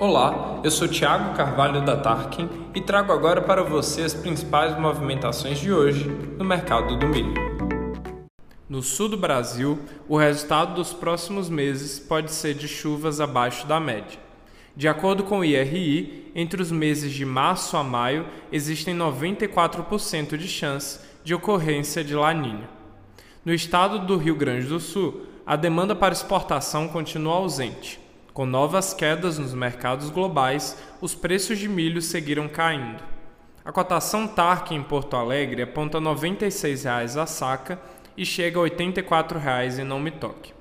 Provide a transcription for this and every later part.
Olá, eu sou Thiago Carvalho da Tarkin e trago agora para você as principais movimentações de hoje no mercado do milho. No sul do Brasil, o resultado dos próximos meses pode ser de chuvas abaixo da média. De acordo com o IRI, entre os meses de março a maio existem 94% de chance de ocorrência de laninha. No estado do Rio Grande do Sul, a demanda para exportação continua ausente com novas quedas nos mercados globais, os preços de milho seguiram caindo. A cotação TARC em Porto Alegre aponta R$ 96,00 a saca e chega a R$ 84,00 em Não Me Toque.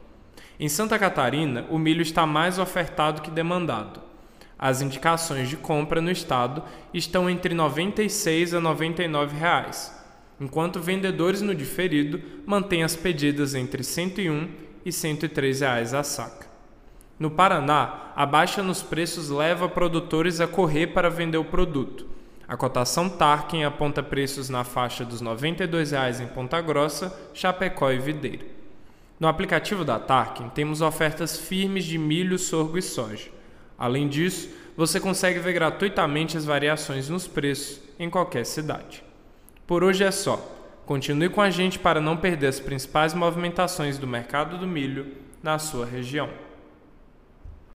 Em Santa Catarina, o milho está mais ofertado que demandado. As indicações de compra no estado estão entre R$ 96 a 99 reais, enquanto vendedores no diferido mantêm as pedidas entre R$ 101 e 103 reais a saca. No Paraná, a baixa nos preços leva produtores a correr para vender o produto. A cotação Tarkin aponta preços na faixa dos R$ 92,00 em Ponta Grossa, Chapecó e Videira. No aplicativo da Tarkin, temos ofertas firmes de milho, sorgo e soja. Além disso, você consegue ver gratuitamente as variações nos preços em qualquer cidade. Por hoje é só. Continue com a gente para não perder as principais movimentações do mercado do milho na sua região.